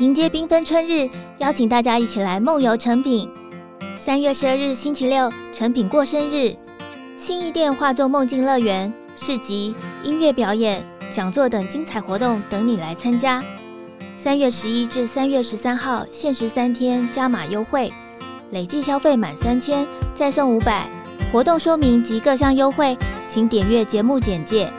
迎接缤纷春日，邀请大家一起来梦游诚品。三月十二日星期六，诚品过生日，新义店化作梦境乐园，市集、音乐表演、讲座等精彩活动等你来参加。三月十一至三月十三号，限时三天加码优惠，累计消费满三千再送五百。活动说明及各项优惠，请点阅节目简介。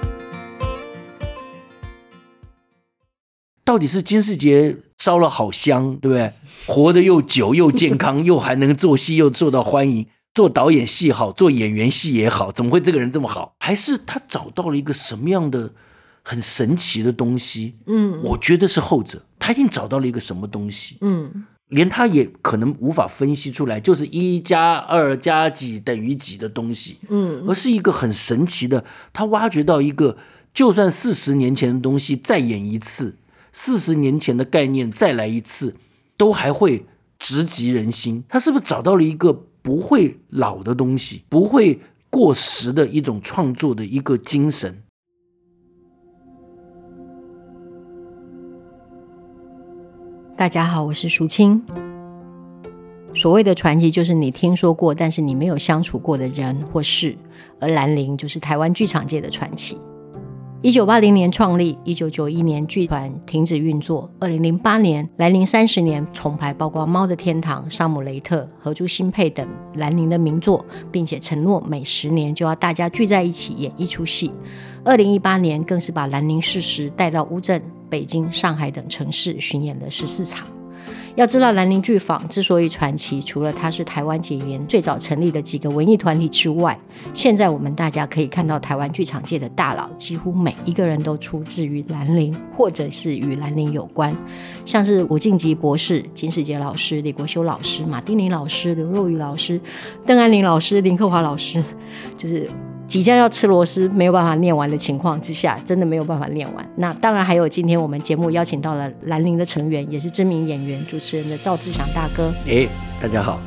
到底是金世杰烧了好香，对不对？活得又久又健康，又还能做戏又受到欢迎，做导演戏好，做演员戏也好，怎么会这个人这么好？还是他找到了一个什么样的很神奇的东西？嗯，我觉得是后者，他一定找到了一个什么东西。嗯。连他也可能无法分析出来，就是一加二加几等于几的东西，嗯，而是一个很神奇的，他挖掘到一个，就算四十年前的东西再演一次，四十年前的概念再来一次，都还会直击人心。他是不是找到了一个不会老的东西，不会过时的一种创作的一个精神？大家好，我是淑清。所谓的传奇，就是你听说过，但是你没有相处过的人或事。而兰陵就是台湾剧场界的传奇。一九八零年创立，一九九一年剧团停止运作，二零零八年兰陵三十年重排，包括《猫的天堂》《沙姆雷特》《合租新配》等兰陵的名作，并且承诺每十年就要大家聚在一起演一出戏。二零一八年更是把兰陵事实带到乌镇。北京、上海等城市巡演了十四场。要知道，兰陵剧坊之所以传奇，除了它是台湾解严最早成立的几个文艺团体之外，现在我们大家可以看到台湾剧场界的大佬，几乎每一个人都出自于兰陵，或者是与兰陵有关。像是吴静吉博士、金士杰老师、李国修老师、马丁尼老师、刘若瑀老师、邓安林老师、林克华老师，就是。即将要吃螺丝，没有办法念完的情况之下，真的没有办法念完。那当然还有今天我们节目邀请到了兰陵的成员，也是知名演员、主持人的赵志强大哥。哎，大家好。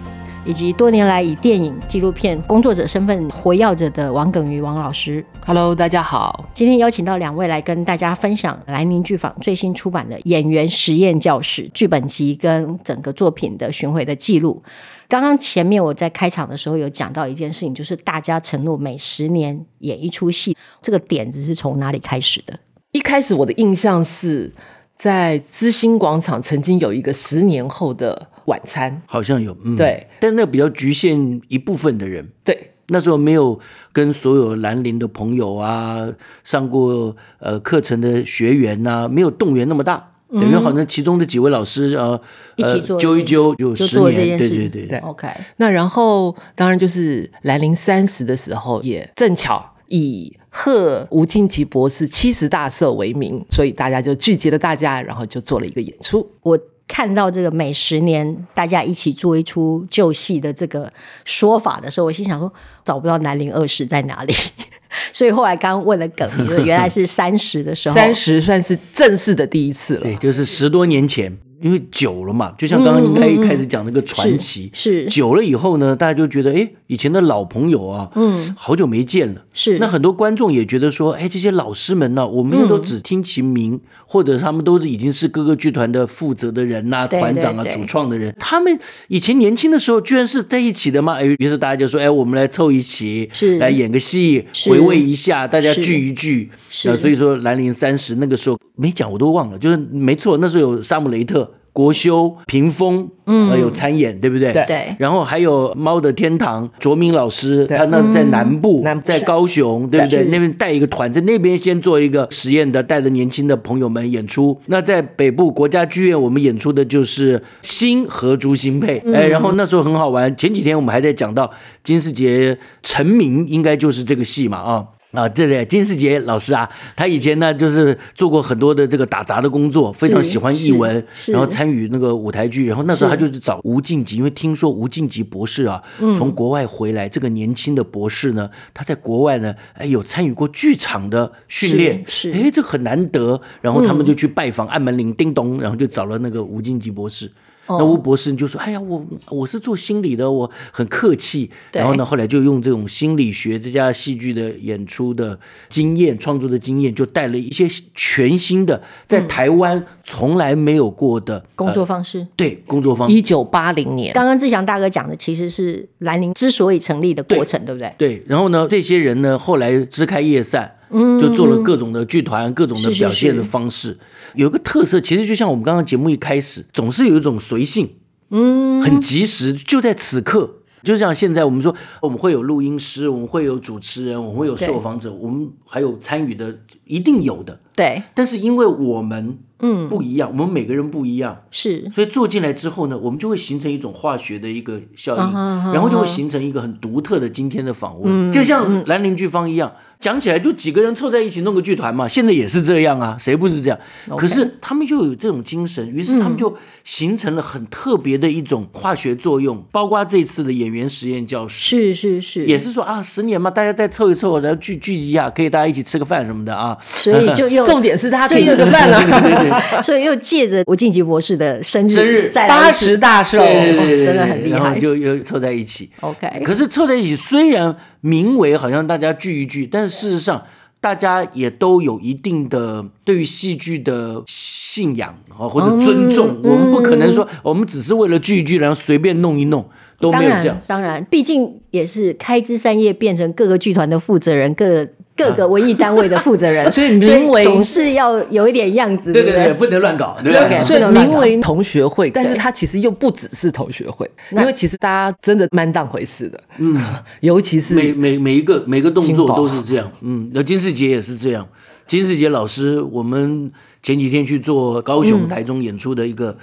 以及多年来以电影、纪录片工作者身份活跃着的王耿瑜王老师。Hello，大家好。今天邀请到两位来跟大家分享兰陵剧坊最新出版的《演员实验教室》剧本集跟整个作品的巡回的记录。刚刚前面我在开场的时候有讲到一件事情，就是大家承诺每十年演一出戏，这个点子是从哪里开始的？一开始我的印象是在知心广场曾经有一个十年后的晚餐，好像有，嗯，对，但那比较局限一部分的人，对，那时候没有跟所有兰陵的朋友啊，上过呃课程的学员啊，没有动员那么大。等于好像其中的几位老师呃，一起做揪一揪就十年，对对对对。OK，那然后当然就是兰陵三十的时候，也正巧以贺吴敬吉博士七十大寿为名，所以大家就聚集了大家，然后就做了一个演出。我看到这个每十年大家一起做一出旧戏的这个说法的时候，我心想说，找不到南陵二十在哪里。所以后来刚问了耿，原来是三十的时候，三十算是正式的第一次了。对，就是十多年前。因为久了嘛，就像刚刚应该一开始讲那个传奇，嗯嗯、是，是久了以后呢，大家就觉得，哎，以前的老朋友啊，嗯，好久没见了，是。那很多观众也觉得说，哎，这些老师们呢、啊，我们都只听其名，嗯、或者他们都是已经是各个剧团的负责的人呐、啊、团长啊、主创的人，他们以前年轻的时候居然是在一起的嘛？哎，于是大家就说，哎，我们来凑一起，是来演个戏，回味一下，大家聚一聚。是。所以说，兰陵三十那个时候没讲，我都忘了，就是没错，那时候有沙姆雷特。国修、屏风，嗯，有参演，对不对？对。然后还有《猫的天堂》，卓明老师，他那是在南部，嗯、在高雄，对不对？那边带一个团，在那边先做一个实验的，带着年轻的朋友们演出。那在北部国家剧院，我们演出的就是新荷珠新配，嗯、哎，然后那时候很好玩。前几天我们还在讲到金世杰成名，应该就是这个戏嘛，啊。啊，对对，金世杰老师啊，他以前呢就是做过很多的这个打杂的工作，非常喜欢译文，然后参与那个舞台剧，然后那时候他就是找吴静吉，因为听说吴静吉博士啊从国外回来，这个年轻的博士呢，他在国外呢，哎有参与过剧场的训练，是，哎这很难得，然后他们就去拜访按门铃，叮咚，然后就找了那个吴静吉博士。那吴博士就说：“哎呀，我我是做心理的，我很客气。”然后呢，后来就用这种心理学这家戏剧的演出的经验、创作的经验，就带了一些全新的在台湾从来没有过的工作方式。对，工作方式。一九八零年，刚刚志祥大哥讲的其实是兰陵之所以成立的过程，对，对不对？对。然后呢，这些人呢，后来枝开叶散。嗯，就做了各种的剧团，各种的表现的方式，是。是是有一个特色，其实就像我们刚刚节目一开始，总是有一种随性，嗯，很及时，就在此刻，就像现在我们说，我们会有录音师，我们会有主持人，我们会有受访者，我们还有参与的，一定有的，对。但是因为我们嗯。不一样，我们每个人不一样，是，所以做进来之后呢，我们就会形成一种化学的一个效应，然后就会形成一个很独特的今天的访问，就像兰陵剧坊一样。讲起来就几个人凑在一起弄个剧团嘛，现在也是这样啊，谁不是这样？可是他们又有这种精神，于是他们就形成了很特别的一种化学作用，嗯、包括这次的演员实验教室，是是是，也是说啊，十年嘛，大家再凑一凑，然后聚聚一下，可以大家一起吃个饭什么的啊。所以就又重点是他可以吃个饭了，对对对，所以又借着吴晋级博士的生日，生日八十大寿，对对对，真的很厉害，然后就又凑在一起。OK，可是凑在一起，虽然名为好像大家聚一聚，但是事实上。大家也都有一定的对于戏剧的信仰啊，或者尊重。嗯、我们不可能说，我们只是为了聚一聚，然后随便弄一弄，都没有这样。当然，当然，毕竟也是开枝散叶，变成各个剧团的负责人，各。各个文艺单位的负责人，所以名为总是要有一点样子，对对对，不能乱搞，对不对？所以名为同学会，但是它其实又不只是同学会，因为其实大家真的蛮当回事的，嗯，尤其是每每每一个每个动作都是这样，嗯，那金世杰也是这样，金世杰老师，我们前几天去做高雄、台中演出的一个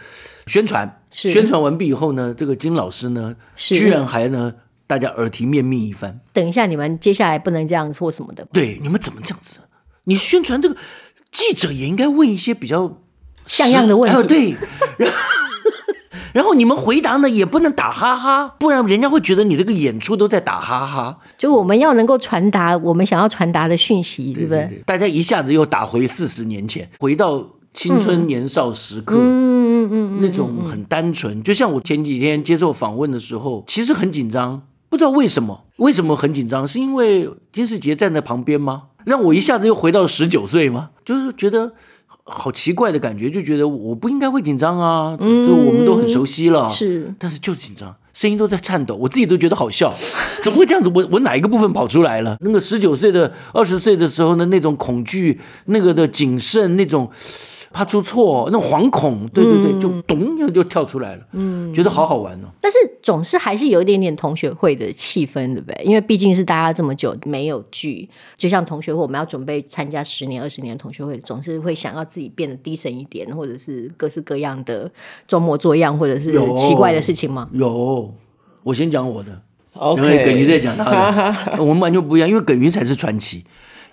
宣传，宣传完毕以后呢，这个金老师呢，居然还呢。大家耳提面命一番。等一下，你们接下来不能这样做什么的？对，你们怎么这样子？你宣传这个记者也应该问一些比较像样的问题。对，然后，然后你们回答呢也不能打哈哈，不然人家会觉得你这个演出都在打哈哈。就我们要能够传达我们想要传达的讯息，对不对，大家一下子又打回四十年前，回到青春年少时刻。嗯嗯嗯，那种很单纯。就像我前几天接受访问的时候，其实很紧张。不知道为什么，为什么很紧张？是因为金世杰站在旁边吗？让我一下子又回到十九岁吗？就是觉得好奇怪的感觉，就觉得我不应该会紧张啊。嗯，就我们都很熟悉了，是，但是就是紧张，声音都在颤抖，我自己都觉得好笑，怎么会这样子？我我哪一个部分跑出来了？那个十九岁的、二十岁的时候的那种恐惧，那个的谨慎，那种。怕出错，那惶恐，对对对，嗯、就咚就就跳出来了，嗯，觉得好好玩哦。但是总是还是有一点点同学会的气氛，对不对？因为毕竟是大家这么久没有聚，就像同学会，我们要准备参加十年、二十年的同学会，总是会想要自己变得低沉一点，或者是各式各样的装模作样，或者是奇怪的事情吗？有，我先讲我的为耿于再讲他的，我们完全不一样，因为耿于才是传奇，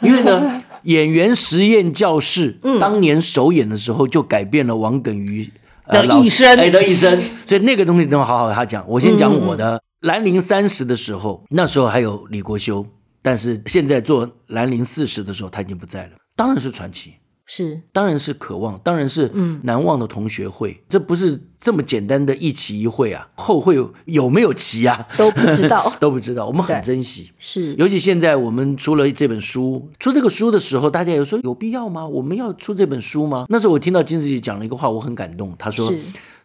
因为呢。演员实验教室，嗯。当年首演的时候就改变了王耿于的一生，哎的一生，所以那个东西等会好好他讲。我先讲我的。兰陵三十的时候，那时候还有李国修，但是现在做兰陵四十的时候他已经不在了，当然是传奇。是，当然是渴望，当然是难忘的同学会。嗯、这不是这么简单的一期一会啊，后会有，有没有期啊？都不知道，都不知道。我们很珍惜，是。尤其现在我们出了这本书，出这个书的时候，大家有说有必要吗？我们要出这本书吗？那时候我听到金子杰讲了一个话，我很感动。他说：“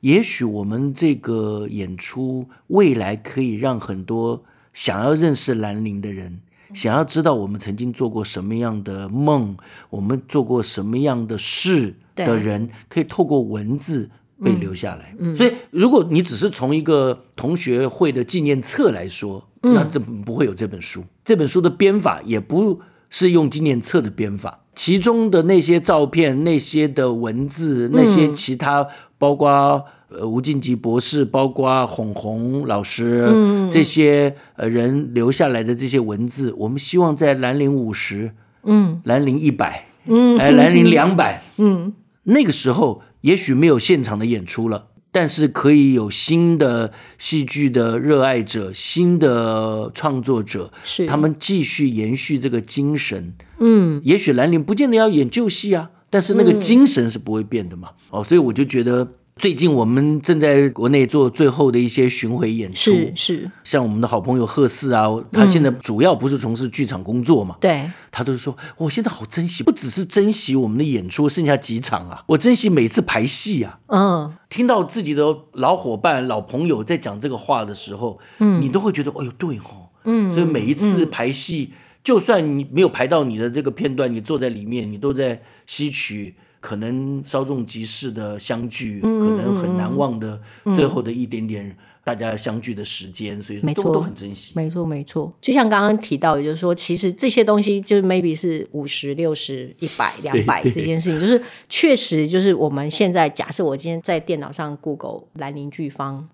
也许我们这个演出未来可以让很多想要认识兰陵的人。”想要知道我们曾经做过什么样的梦，我们做过什么样的事的人，可以透过文字被留下来。嗯嗯、所以，如果你只是从一个同学会的纪念册来说，那这不会有这本书。这本书的编法也不是用纪念册的编法，其中的那些照片、那些的文字、那些其他，包括。呃，吴静吉博士，包括红红老师，嗯、这些呃人留下来的这些文字，我们希望在兰陵五十，嗯，兰陵一百，嗯，哎，兰陵两百，嗯，那个时候也许没有现场的演出了，但是可以有新的戏剧的热爱者，新的创作者，是他们继续延续这个精神，嗯，也许兰陵不见得要演旧戏啊，但是那个精神是不会变的嘛，嗯、哦，所以我就觉得。最近我们正在国内做最后的一些巡回演出，是是，像我们的好朋友贺四啊，他现在主要不是从事剧场工作嘛，对，他都是说，我现在好珍惜，不只是珍惜我们的演出，剩下几场啊，我珍惜每次排戏啊，嗯，听到自己的老伙伴、老朋友在讲这个话的时候，嗯，你都会觉得，哎呦，对哦，嗯，所以每一次排戏，就算你没有排到你的这个片段，你坐在里面，你都在吸取。可能稍纵即逝的相聚，嗯、可能很难忘的最后的一点点大家相聚的时间，嗯、所以都都很珍惜。没错，没错。就像刚刚提到也，就是说，其实这些东西就是 maybe 是五十、六十、一百、两百这件事情，就是确实就是我们现在假设我今天在电脑上 Google 兰陵剧坊，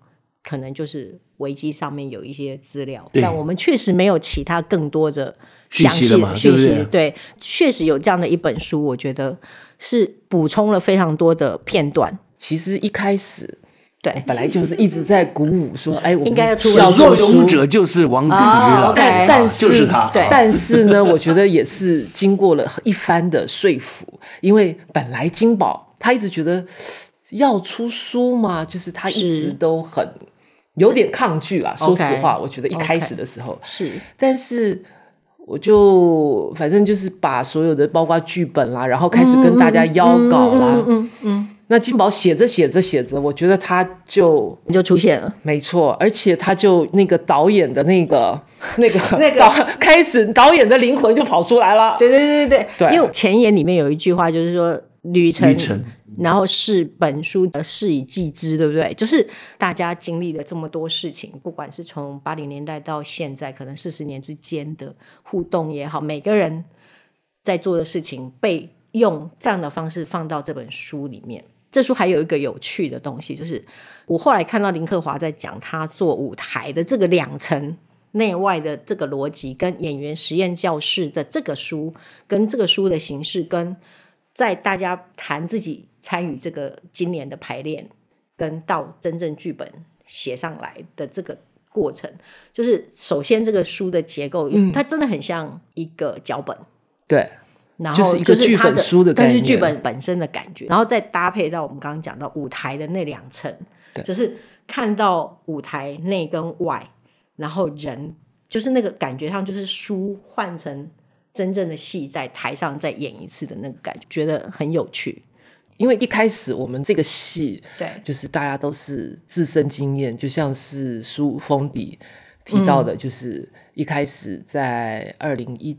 可能就是维基上面有一些资料，但我们确实没有其他更多的详细的讯息。对，确实有这样的一本书，我觉得。是补充了非常多的片段。其实一开始，对，本来就是一直在鼓舞说，哎，我应该要出小说勇者就是王鼎瑜了，但是就是他。对，但是呢，我觉得也是经过了一番的说服，因为本来金宝他一直觉得要出书嘛，就是他一直都很有点抗拒啦。说实话，我觉得一开始的时候是，但是。我就反正就是把所有的包括剧本啦，然后开始跟大家邀稿啦。嗯嗯，嗯。那金宝写着写着写着，我觉得他就就出现了，没错，而且他就那个导演的那个 那个那个开始导演的灵魂就跑出来了。对对对对对，因为前言里面有一句话就是说旅程。旅程然后是本书的事以继之，对不对？就是大家经历了这么多事情，不管是从八零年代到现在，可能四十年之间的互动也好，每个人在做的事情被用这样的方式放到这本书里面。这书还有一个有趣的东西，就是我后来看到林克华在讲他做舞台的这个两层内外的这个逻辑，跟演员实验教室的这个书，跟这个书的形式，跟在大家谈自己。参与这个今年的排练，跟到真正剧本写上来的这个过程，就是首先这个书的结构，嗯、它真的很像一个脚本，对，然后就是剧本书的，但是剧本本身的感觉，然后再搭配到我们刚刚讲到舞台的那两层，就是看到舞台内跟外，然后人就是那个感觉上就是书换成真正的戏在台上再演一次的那个感觉，觉得很有趣。因为一开始我们这个戏，对，就是大家都是自身经验，就像是书封底提到的，就是一开始在二零一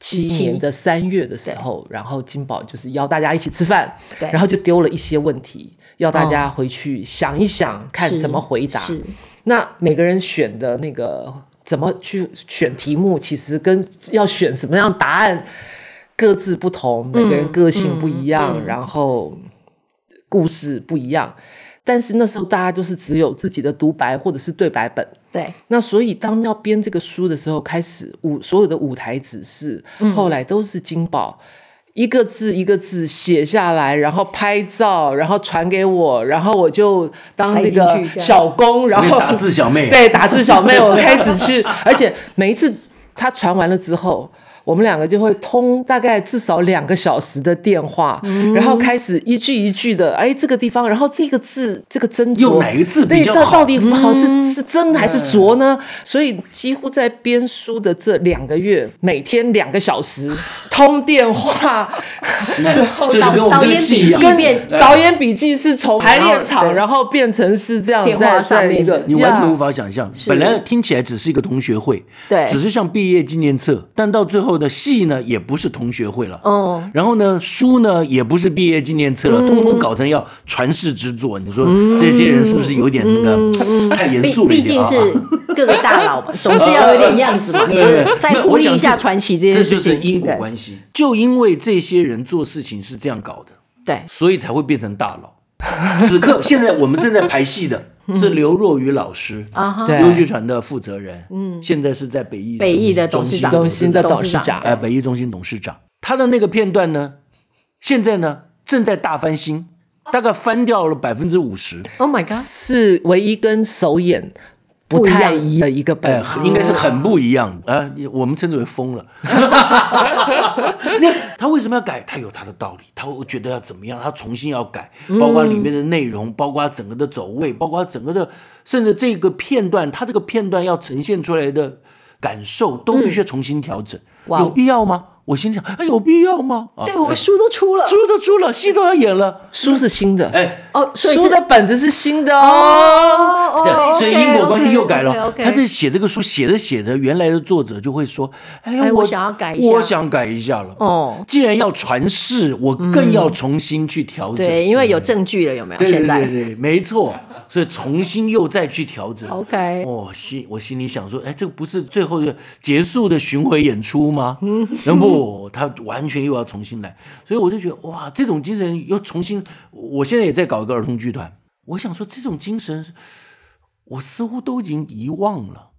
七年的三月的时候，然后金宝就是邀大家一起吃饭，对，然后就丢了一些问题，要大家回去想一想，看怎么回答。是，那每个人选的那个怎么去选题目，其实跟要选什么样答案。各自不同，每个人个性不一样，然后故事不一样。但是那时候大家都是只有自己的独白或者是对白本。对。那所以当要编这个书的时候，开始舞所有的舞台指示，嗯、后来都是金宝一个字一个字写下来，然后拍照，然后传给我，然后我就当那个小工，然后打字小妹。对，打字小妹，我开始去，而且每一次他传完了之后。我们两个就会通大概至少两个小时的电话，嗯、然后开始一句一句的，哎，这个地方，然后这个字，这个斟酌，用哪个字比较好？对，到底好是是斟还是酌呢？嗯、所以几乎在编书的这两个月，每天两个小时 通电话，最后导导演笔记变导演笔记是从排练场，然后变成是这样在在一个，你完全无法想象。本来听起来只是一个同学会，对，只是像毕业纪念册，但到最后。的戏呢，也不是同学会了，哦，然后呢，书呢，也不是毕业纪念册了，通通搞成要传世之作。你说这些人是不是有点那个太严肃了？毕竟是各个大佬嘛，总是要有点样子嘛，就是再呼应一下传奇这件事情。这就是因果关系，就因为这些人做事情是这样搞的，对，所以才会变成大佬。此刻，现在我们正在排戏的。是刘若愚老师，优剧团的负责人，嗯，现在是在北艺北艺的董事长，中心的董事长，哎，北艺中心董事长，他的那个片段呢，现在呢正在大翻新，大概翻掉了百分之五十。Oh my god！是唯一跟首演不太一样的一个本，哎，应该是很不一样啊。我们称之为疯了。那他为什么要改？他有他的道理，他会觉得要怎么样？他重新要改，包括里面的内容，包括整个的走位，包括整个的，甚至这个片段，他这个片段要呈现出来的感受，都必须要重新调整。有必要吗？我心想，哎，有必要吗？对，我们书都出了，书都出了，戏都要演了，书是新的，哎，哦，书的本子是新的哦，对，所以因果关系又改了。他在写这个书，写着写着，原来的作者就会说，哎，我想要改一下，我想改一下了。哦，既然要传世，我更要重新去调整。对，因为有证据了，有没有？对对对对，没错。所以重新又再去调整。OK，我心我心里想说，哎，这个不是最后的结束的巡回演出吗？嗯，不，他完全又要重新来。所以我就觉得，哇，这种精神又重新。我现在也在搞一个儿童剧团，我想说，这种精神，我似乎都已经遗忘了。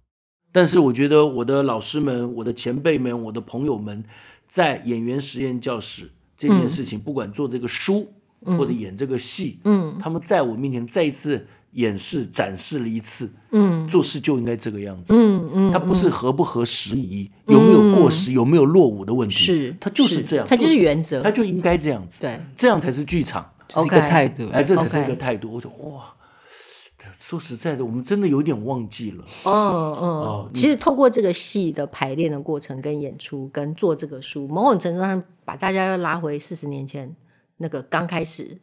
但是我觉得，我的老师们、我的前辈们、我的朋友们，在演员实验教室这件事情，不管做这个书或者演这个戏，嗯，他们在我面前再一次。演示展示了一次，嗯，做事就应该这个样子，嗯嗯，它不是合不合时宜，有没有过时，有没有落伍的问题，是它就是这样，它就是原则，它就应该这样子，对，这样才是剧场，是一个态度，哎，这才是一个态度。我说哇，说实在的，我们真的有点忘记了，嗯嗯，其实透过这个戏的排练的过程跟演出跟做这个书，某种程度上把大家又拉回四十年前那个刚开始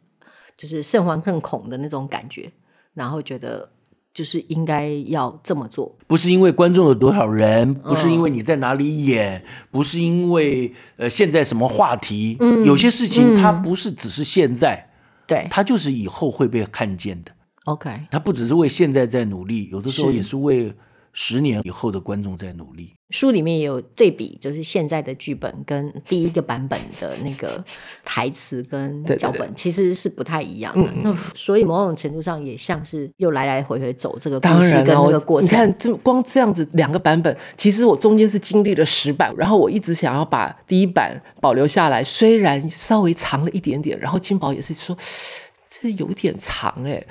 就是甚欢恨恐的那种感觉。然后觉得就是应该要这么做，不是因为观众有多少人，不是因为你在哪里演，嗯、不是因为呃现在什么话题，嗯、有些事情它不是只是现在，对、嗯，它就是以后会被看见的。OK，它不只是为现在在努力，有的时候也是为。十年以后的观众在努力。书里面也有对比，就是现在的剧本跟第一个版本的那个台词跟脚本其实是不太一样的。那所以某种程度上也像是又来来回回走这个故事跟那个过程。你看，这光这样子两个版本，其实我中间是经历了十版，然后我一直想要把第一版保留下来，虽然稍微长了一点点，然后金宝也是说。这有点长哎、欸，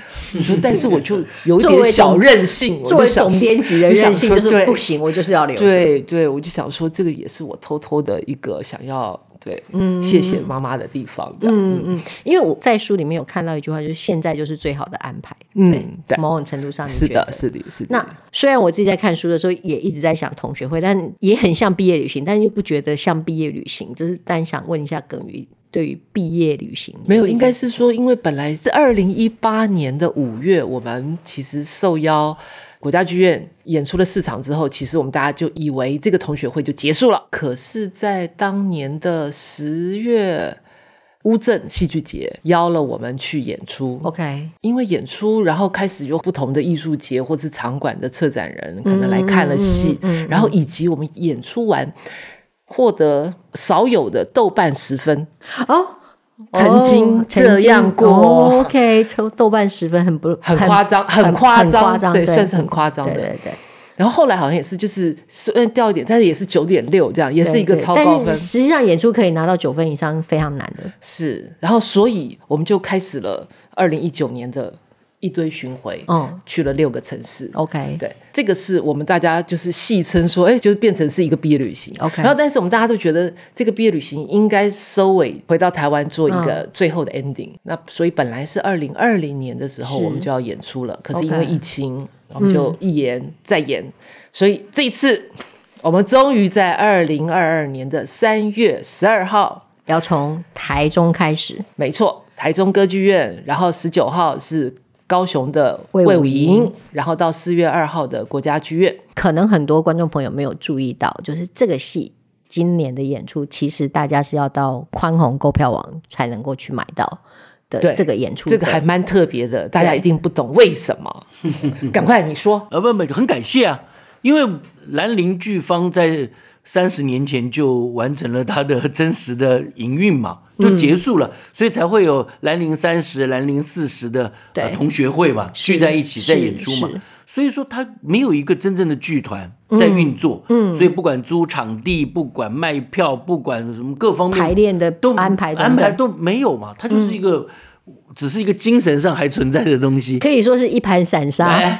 但是我就有点小任性。作为总编辑的 任性就是不行，我就是要留。对对，我就想说，这个也是我偷偷的一个想要对，嗯，谢谢妈妈的地方。嗯嗯，因为我在书里面有看到一句话，就是现在就是最好的安排。嗯，对，某种程度上是的，是的，是的。那虽然我自己在看书的时候也一直在想同学会，但也很像毕业旅行，但又不觉得像毕业旅行。就是但想问一下耿瑜。对于毕业旅行，没有，应该是说，因为本来是二零一八年的五月，我们其实受邀国家剧院演出了四场之后，其实我们大家就以为这个同学会就结束了。可是，在当年的十月，乌镇戏剧节邀了我们去演出。OK，因为演出，然后开始有不同的艺术节或是场馆的策展人可能来看了戏，嗯嗯嗯、然后以及我们演出完。获得少有的豆瓣十分哦，曾经这样过。哦、OK，抽豆瓣十分很不很夸张，很夸张，对，对，算是很夸张的。对对对。然后后来好像也是，就是虽然掉一点，但是也是九点六这样，也是一个超高分。但实际上演出可以拿到九分以上非常难的。是，然后所以我们就开始了二零一九年的。一堆巡回，嗯，去了六个城市。OK，对，这个是我们大家就是戏称说，哎，就是变成是一个毕业旅行。OK，然后但是我们大家都觉得这个毕业旅行应该收尾回到台湾做一个最后的 ending。那所以本来是二零二零年的时候我们就要演出了，可是因为疫情，我们就一延再延。所以这一次我们终于在二零二二年的三月十二号要从台中开始。没错，台中歌剧院，然后十九号是。高雄的魏武营，然后到四月二号的国家剧院。可能很多观众朋友没有注意到，就是这个戏今年的演出，其实大家是要到宽宏购票网才能够去买到的。这个演出，这个还蛮特别的，大家一定不懂为什么。赶快你说，呃不不，很感谢啊，因为兰陵剧方在。三十年前就完成了他的真实的营运嘛，就结束了，嗯、所以才会有兰陵三十、兰陵四十的呃同学会嘛，聚在一起在演出嘛。所以说他没有一个真正的剧团在运作，嗯，嗯，所以不管租场地，不管卖票，不管什么各方面排练的都安排安排都没有嘛，他就是一个只是一个精神上还存在的东西，可以说是一盘散沙。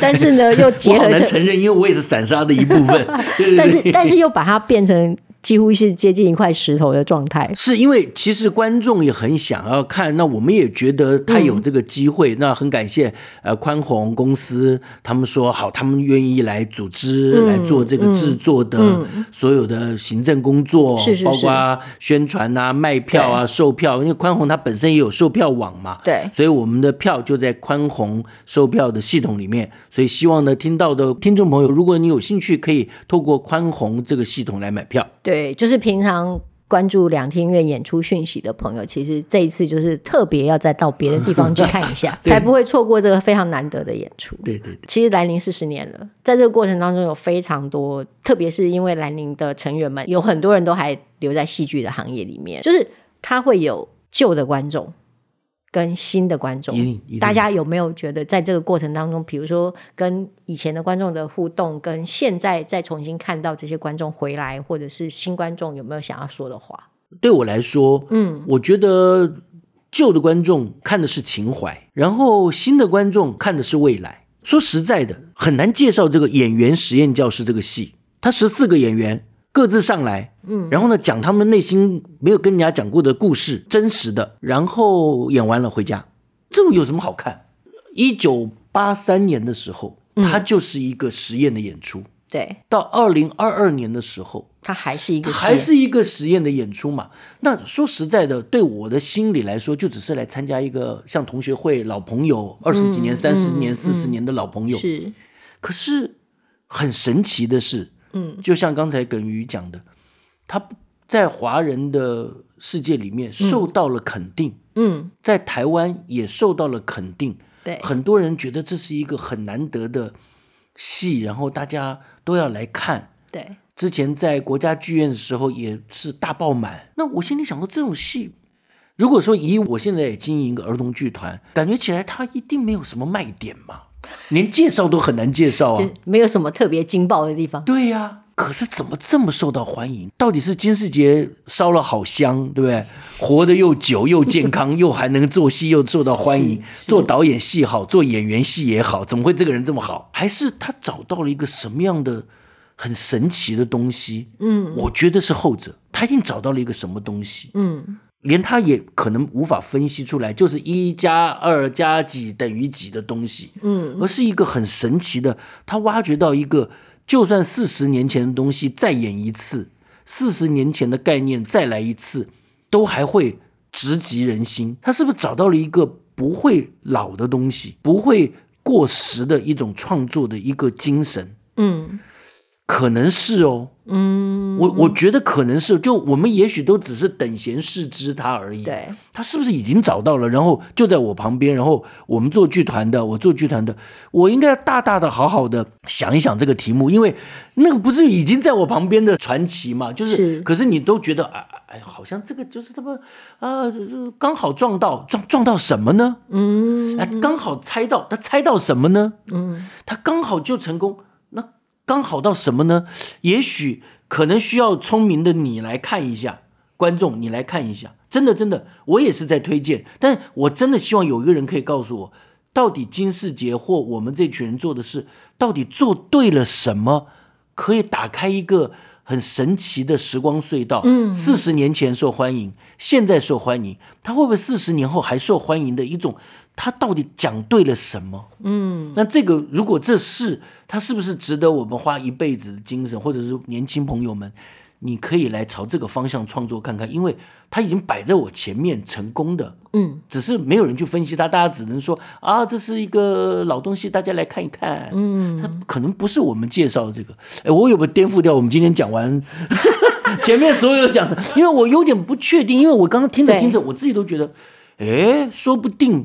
但是呢，又结合成承认，因为我也是散沙的一部分。对对对，但是，但是又把它变成。几乎是接近一块石头的状态，是因为其实观众也很想要看，那我们也觉得他有这个机会，嗯、那很感谢呃宽宏公司，他们说好，他们愿意来组织、嗯、来做这个制作的所有的行政工作，是是是。包括宣传啊、卖票啊、售票，因为宽宏它本身也有售票网嘛，对，所以我们的票就在宽宏售票的系统里面，所以希望呢，听到的听众朋友，如果你有兴趣，可以透过宽宏这个系统来买票。对，就是平常关注两厅院演出讯息的朋友，其实这一次就是特别要再到别的地方去看一下，才不会错过这个非常难得的演出。对对对，其实兰陵四十年了，在这个过程当中有非常多，特别是因为兰陵的成员们有很多人都还留在戏剧的行业里面，就是他会有旧的观众。跟新的观众，大家有没有觉得在这个过程当中，比如说跟以前的观众的互动，跟现在再重新看到这些观众回来，或者是新观众有没有想要说的话？对我来说，嗯，我觉得旧的观众看的是情怀，然后新的观众看的是未来。说实在的，很难介绍这个演员实验教室这个戏，它十四个演员。各自上来，嗯，然后呢，讲他们内心没有跟人家讲过的故事，真实的，然后演完了回家，这有什么好看？一九八三年的时候，它就是一个实验的演出，对、嗯，到二零二二年的时候，它还是一个还是一个实验的演出嘛。那说实在的，对我的心里来说，就只是来参加一个像同学会老朋友，二十几年、三十年、四十年的老朋友，是。可是很神奇的是。嗯，就像刚才耿宇讲的，他在华人的世界里面受到了肯定，嗯，在台湾也受到了肯定，对，很多人觉得这是一个很难得的戏，然后大家都要来看，对。之前在国家剧院的时候也是大爆满。那我心里想说，这种戏，如果说以我现在也经营一个儿童剧团，感觉起来它一定没有什么卖点嘛。连介绍都很难介绍啊，没有什么特别惊爆的地方。对呀、啊，可是怎么这么受到欢迎？到底是金世杰烧了好香，对不对？活得又久又健康，又还能做戏又受到欢迎，做导演戏好，做演员戏也好，怎么会这个人这么好？还是他找到了一个什么样的很神奇的东西？嗯，我觉得是后者，他一定找到了一个什么东西。嗯。连他也可能无法分析出来，就是一加二加几等于几的东西，嗯，而是一个很神奇的，他挖掘到一个，就算四十年前的东西再演一次，四十年前的概念再来一次，都还会直击人心。他是不是找到了一个不会老的东西，不会过时的一种创作的一个精神？嗯，可能是哦。嗯，我我觉得可能是，就我们也许都只是等闲视之他而已。对，他是不是已经找到了？然后就在我旁边，然后我们做剧团的，我做剧团的，我应该大大的、好好的想一想这个题目，因为那个不是已经在我旁边的传奇嘛？就是，是可是你都觉得，哎哎，好像这个就是他们啊，刚好撞到撞撞到什么呢？嗯，哎，刚好猜到他猜到什么呢？嗯，他刚好就成功。刚好到什么呢？也许可能需要聪明的你来看一下，观众你来看一下，真的真的，我也是在推荐，但我真的希望有一个人可以告诉我，到底金世杰或我们这群人做的事，到底做对了什么，可以打开一个很神奇的时光隧道。嗯，四十年前受欢迎，现在受欢迎，他会不会四十年后还受欢迎的一种？他到底讲对了什么？嗯，那这个如果这是他，是不是值得我们花一辈子的精神，或者是年轻朋友们，你可以来朝这个方向创作看看，因为他已经摆在我前面成功的，嗯，只是没有人去分析他，大家只能说啊，这是一个老东西，大家来看一看，嗯，他可能不是我们介绍的这个，哎，我有没有颠覆掉我们今天讲完 前面所有讲的？因为我有点不确定，因为我刚刚听着听着，我自己都觉得，哎，说不定。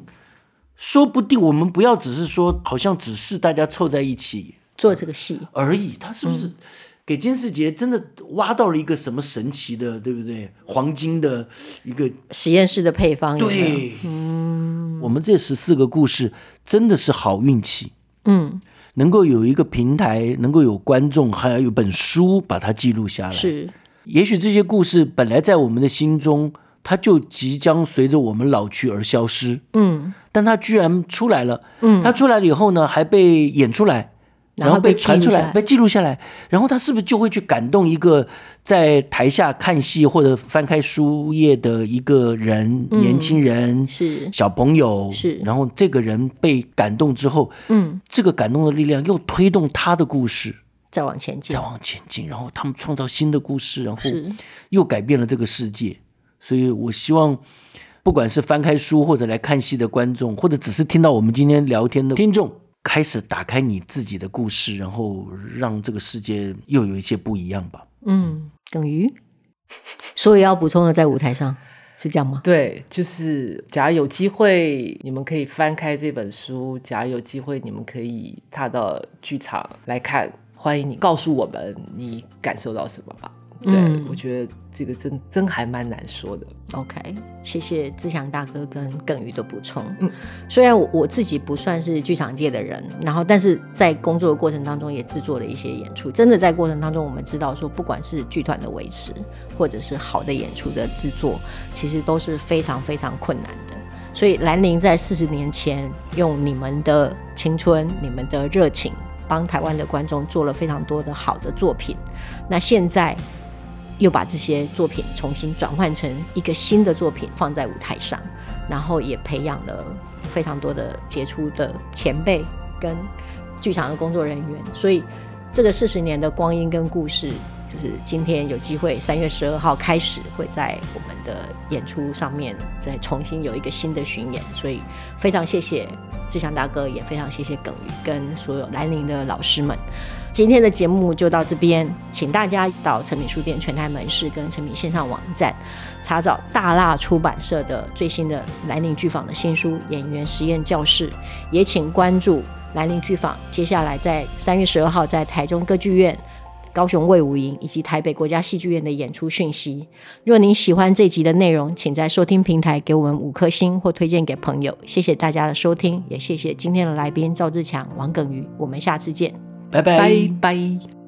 说不定我们不要只是说，好像只是大家凑在一起做这个戏而已。他是不是给金世杰真的挖到了一个什么神奇的，对不对？黄金的一个实验室的配方有有？对，嗯，我们这十四个故事真的是好运气。嗯，能够有一个平台，能够有观众，还要有本书把它记录下来。是，也许这些故事本来在我们的心中。他就即将随着我们老去而消失。嗯，但他居然出来了。嗯，他出来了以后呢，还被演出来。然后被传出来，被记录下来，然后他是不是就会去感动一个在台下看戏或者翻开书页的一个人，嗯、年轻人是小朋友是，然后这个人被感动之后，嗯，这个感动的力量又推动他的故事再往前进，再往前进，然后他们创造新的故事，然后又改变了这个世界。所以我希望，不管是翻开书或者来看戏的观众，或者只是听到我们今天聊天的听众。开始打开你自己的故事，然后让这个世界又有一些不一样吧。嗯，耿于，所以要补充的在舞台上是这样吗？对，就是假如有机会，你们可以翻开这本书；假如有机会，你们可以踏到剧场来看。欢迎你告诉我们你感受到什么吧。对、嗯，我觉得这个真真还蛮难说的。OK，谢谢志强大哥跟耿宇的补充。嗯，虽然我我自己不算是剧场界的人，然后但是在工作的过程当中也制作了一些演出。真的在过程当中，我们知道说，不管是剧团的维持，或者是好的演出的制作，其实都是非常非常困难的。所以兰陵在四十年前用你们的青春、你们的热情，帮台湾的观众做了非常多的好的作品。那现在。又把这些作品重新转换成一个新的作品放在舞台上，然后也培养了非常多的杰出的前辈跟剧场的工作人员，所以这个四十年的光阴跟故事，就是今天有机会三月十二号开始会在我们的演出上面再重新有一个新的巡演，所以非常谢谢志祥大哥，也非常谢谢耿瑜跟所有兰陵的老师们。今天的节目就到这边，请大家到诚品书店全台门市跟诚品线上网站查找大辣出版社的最新的兰陵剧坊的新书《演员实验教室》，也请关注兰陵剧坊。接下来在三月十二号在台中歌剧院、高雄卫武营以及台北国家戏剧院的演出讯息。若您喜欢这集的内容，请在收听平台给我们五颗星或推荐给朋友。谢谢大家的收听，也谢谢今天的来宾赵志强、王耿瑜。我们下次见。拜拜。拜拜。